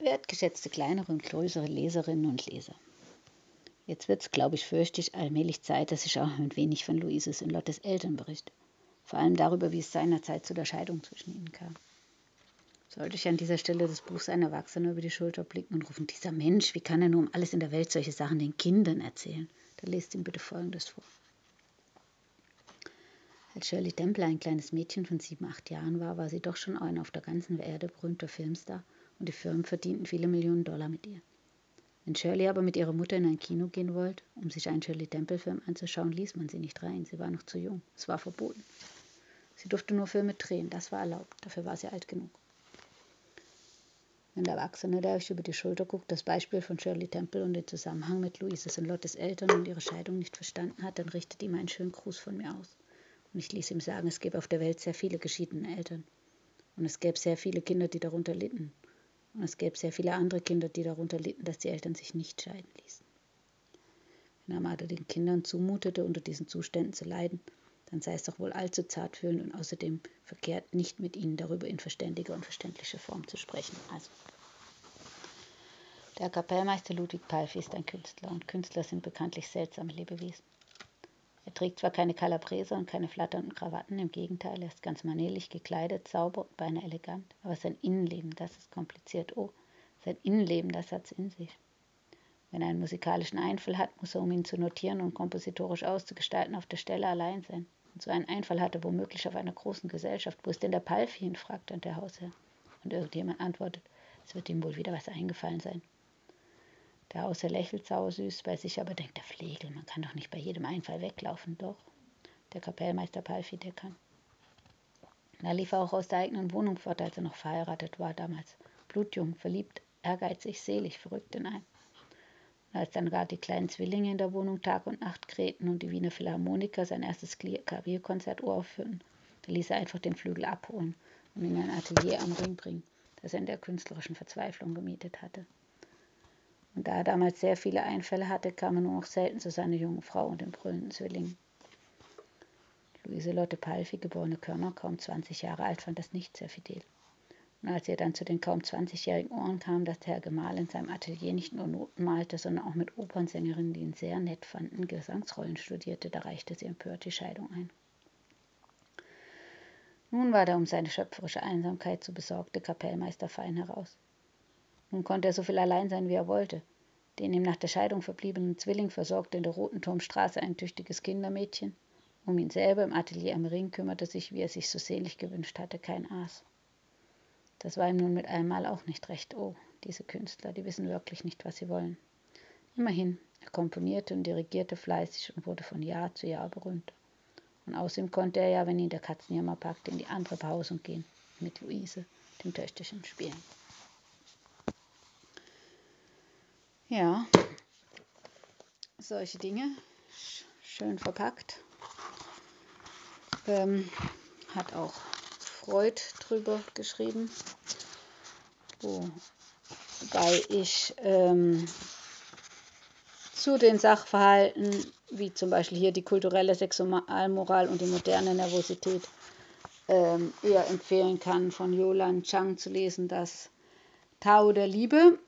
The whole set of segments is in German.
Wertgeschätzte kleinere und größere Leserinnen und Leser. Jetzt wird es, glaube ich, fürchte ich, allmählich Zeit, dass ich auch ein wenig von Luises und Lottes Eltern berichte. Vor allem darüber, wie es seinerzeit zu der Scheidung zwischen ihnen kam. Sollte ich an dieser Stelle des Buchs ein Erwachsener über die Schulter blicken und rufen, dieser Mensch, wie kann er nur um alles in der Welt solche Sachen den Kindern erzählen? Dann lest ihm bitte Folgendes vor. Als Shirley Temple ein kleines Mädchen von sieben, acht Jahren war, war sie doch schon ein auf der ganzen Erde berühmter Filmstar und die Firmen verdienten viele Millionen Dollar mit ihr. Wenn Shirley aber mit ihrer Mutter in ein Kino gehen wollte, um sich einen Shirley Temple-Film anzuschauen, ließ man sie nicht rein. Sie war noch zu jung. Es war verboten. Sie durfte nur Filme drehen, das war erlaubt. Dafür war sie alt genug. Wenn der Erwachsene, der euch über die Schulter guckt, das Beispiel von Shirley Temple und den Zusammenhang mit Louises und Lottes Eltern und ihre Scheidung nicht verstanden hat, dann richtet ihm einen schönen Gruß von mir aus. Und ich ließ ihm sagen, es gäbe auf der Welt sehr viele geschiedene Eltern. Und es gäbe sehr viele Kinder, die darunter litten. Und es gäbe sehr viele andere Kinder, die darunter litten, dass die Eltern sich nicht scheiden ließen. Wenn Amada den Kindern zumutete, unter diesen Zuständen zu leiden, dann sei es doch wohl allzu zartfühlend und außerdem verkehrt, nicht mit ihnen darüber in verständiger und verständlicher Form zu sprechen. Also, der Kapellmeister Ludwig Palfi ist ein Künstler und Künstler sind bekanntlich seltsame Lebewesen. Er trägt zwar keine Kalabrese und keine flatternden Krawatten, im Gegenteil, er ist ganz manierlich gekleidet, sauber und beinahe elegant, aber sein Innenleben, das ist kompliziert. Oh, sein Innenleben, das hat's in sich. Wenn er einen musikalischen Einfall hat, muss er, um ihn zu notieren und kompositorisch auszugestalten, auf der Stelle allein sein. Und so einen Einfall hatte womöglich auf einer großen Gesellschaft. Wo ist denn der Palfi hin? fragt dann der Hausherr. Und irgendjemand antwortet, es wird ihm wohl wieder was eingefallen sein. Der Hausherr lächelt sauersüß, bei sich aber denkt der Flegel, man kann doch nicht bei jedem Einfall weglaufen, doch. Der Kapellmeister Palfi, der kann. Da lief er auch aus der eigenen Wohnung fort, als er noch verheiratet war damals. Blutjung, verliebt, ehrgeizig, selig, verrückt in ein. Und als dann gar die kleinen Zwillinge in der Wohnung Tag und Nacht krähten und die Wiener Philharmoniker sein erstes Klavierkonzert uraufführten, da ließ er einfach den Flügel abholen und in ein Atelier am Ring bringen, das er in der künstlerischen Verzweiflung gemietet hatte. Und da er damals sehr viele Einfälle hatte, kam er nur noch selten zu seiner jungen Frau und den brüllenden Zwillingen. Luise Lotte Palfi, geborene Körner, kaum 20 Jahre alt, fand das nicht sehr fidel. Und als er dann zu den kaum 20-jährigen Ohren kam, dass der Herr Gemahl in seinem Atelier nicht nur Noten malte, sondern auch mit Opernsängerinnen, die ihn sehr nett fanden, Gesangsrollen studierte, da reichte sie empört die Scheidung ein. Nun war der um seine schöpferische Einsamkeit zu besorgte Kapellmeister fein heraus. Nun konnte er so viel allein sein, wie er wollte. Den ihm nach der Scheidung verbliebenen Zwilling versorgte in der Roten Turmstraße ein tüchtiges Kindermädchen. Um ihn selber im Atelier am Ring kümmerte sich, wie er sich so sehnlich gewünscht hatte, kein Aas. Das war ihm nun mit einmal auch nicht recht. Oh, diese Künstler, die wissen wirklich nicht, was sie wollen. Immerhin, er komponierte und dirigierte fleißig und wurde von Jahr zu Jahr berühmter. Und außerdem konnte er ja, wenn ihn der Katzenjammer packte, in die andere Behausung gehen, mit Luise, dem Töchterchen, spielen. Ja, solche Dinge, schön verpackt. Ähm, hat auch Freud drüber geschrieben, wobei ich ähm, zu den Sachverhalten, wie zum Beispiel hier die kulturelle Sexualmoral und die moderne Nervosität, ähm, eher empfehlen kann, von Yolan Chang zu lesen, das Tao der Liebe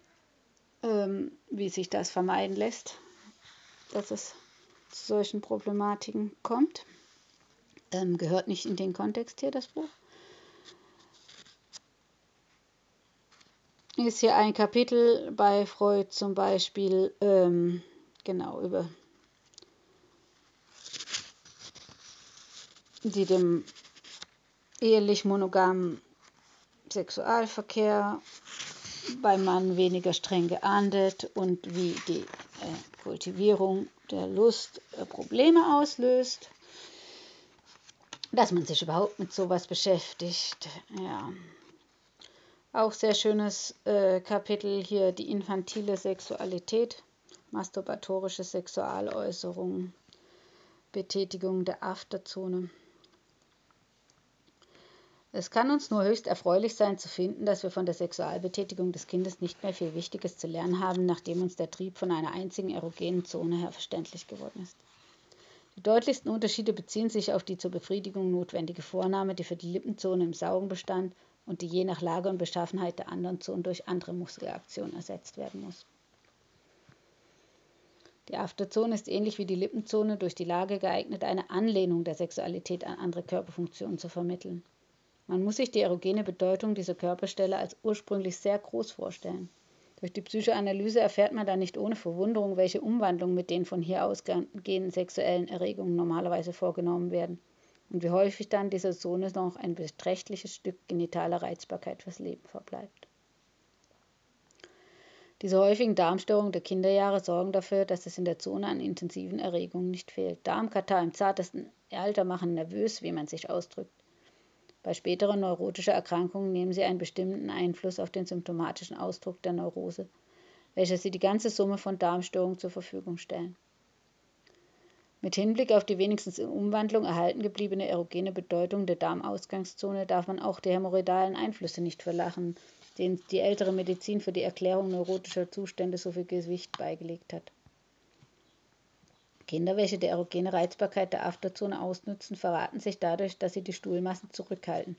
ähm, wie sich das vermeiden lässt, dass es zu solchen Problematiken kommt. Ähm, gehört nicht in den Kontext hier, das Buch. Ist hier ein Kapitel bei Freud zum Beispiel, ähm, genau, über die dem ehelich monogamen Sexualverkehr beim Mann weniger streng geahndet und wie die äh, Kultivierung der Lust äh, Probleme auslöst. Dass man sich überhaupt mit sowas beschäftigt. Ja. Auch sehr schönes äh, Kapitel hier, die infantile Sexualität, masturbatorische Sexualäußerungen, Betätigung der Afterzone. Es kann uns nur höchst erfreulich sein zu finden, dass wir von der Sexualbetätigung des Kindes nicht mehr viel Wichtiges zu lernen haben, nachdem uns der Trieb von einer einzigen erogenen Zone her verständlich geworden ist. Die deutlichsten Unterschiede beziehen sich auf die zur Befriedigung notwendige Vornahme, die für die Lippenzone im Saugen bestand, und die je nach Lage und Beschaffenheit der anderen Zonen durch andere Muskelaktionen ersetzt werden muss. Die Afterzone ist ähnlich wie die Lippenzone durch die Lage geeignet, eine Anlehnung der Sexualität an andere Körperfunktionen zu vermitteln. Man muss sich die erogene Bedeutung dieser Körperstelle als ursprünglich sehr groß vorstellen. Durch die Psychoanalyse erfährt man dann nicht ohne Verwunderung, welche Umwandlungen mit den von hier ausgehenden sexuellen Erregungen normalerweise vorgenommen werden und wie häufig dann dieser Zone noch ein beträchtliches Stück genitaler Reizbarkeit fürs Leben verbleibt. Diese häufigen Darmstörungen der Kinderjahre sorgen dafür, dass es in der Zone an intensiven Erregungen nicht fehlt. Darmkatar im zartesten Alter machen nervös, wie man sich ausdrückt. Bei späteren neurotischen Erkrankungen nehmen sie einen bestimmten Einfluss auf den symptomatischen Ausdruck der Neurose, welcher sie die ganze Summe von Darmstörungen zur Verfügung stellen. Mit Hinblick auf die wenigstens in Umwandlung erhalten gebliebene erogene Bedeutung der Darmausgangszone darf man auch die hämorrhoidalen Einflüsse nicht verlachen, denen die ältere Medizin für die Erklärung neurotischer Zustände so viel Gewicht beigelegt hat. Kinder, welche die erogene Reizbarkeit der Afterzone ausnutzen, verraten sich dadurch, dass sie die Stuhlmassen zurückhalten,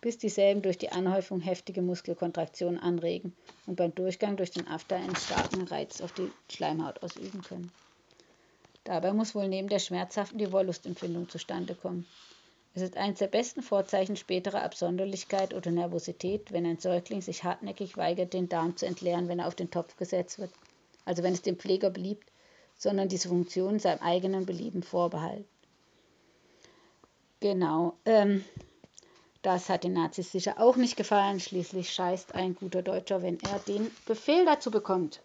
bis dieselben durch die Anhäufung heftige Muskelkontraktionen anregen und beim Durchgang durch den After einen starken Reiz auf die Schleimhaut ausüben können. Dabei muss wohl neben der schmerzhaften die Wollustempfindung zustande kommen. Es ist eines der besten Vorzeichen späterer Absonderlichkeit oder Nervosität, wenn ein Säugling sich hartnäckig weigert, den Darm zu entleeren, wenn er auf den Topf gesetzt wird, also wenn es dem Pfleger beliebt, sondern diese Funktion seinem eigenen Belieben vorbehalten. Genau, ähm, das hat den Nazis sicher auch nicht gefallen. Schließlich scheißt ein guter Deutscher, wenn er den Befehl dazu bekommt.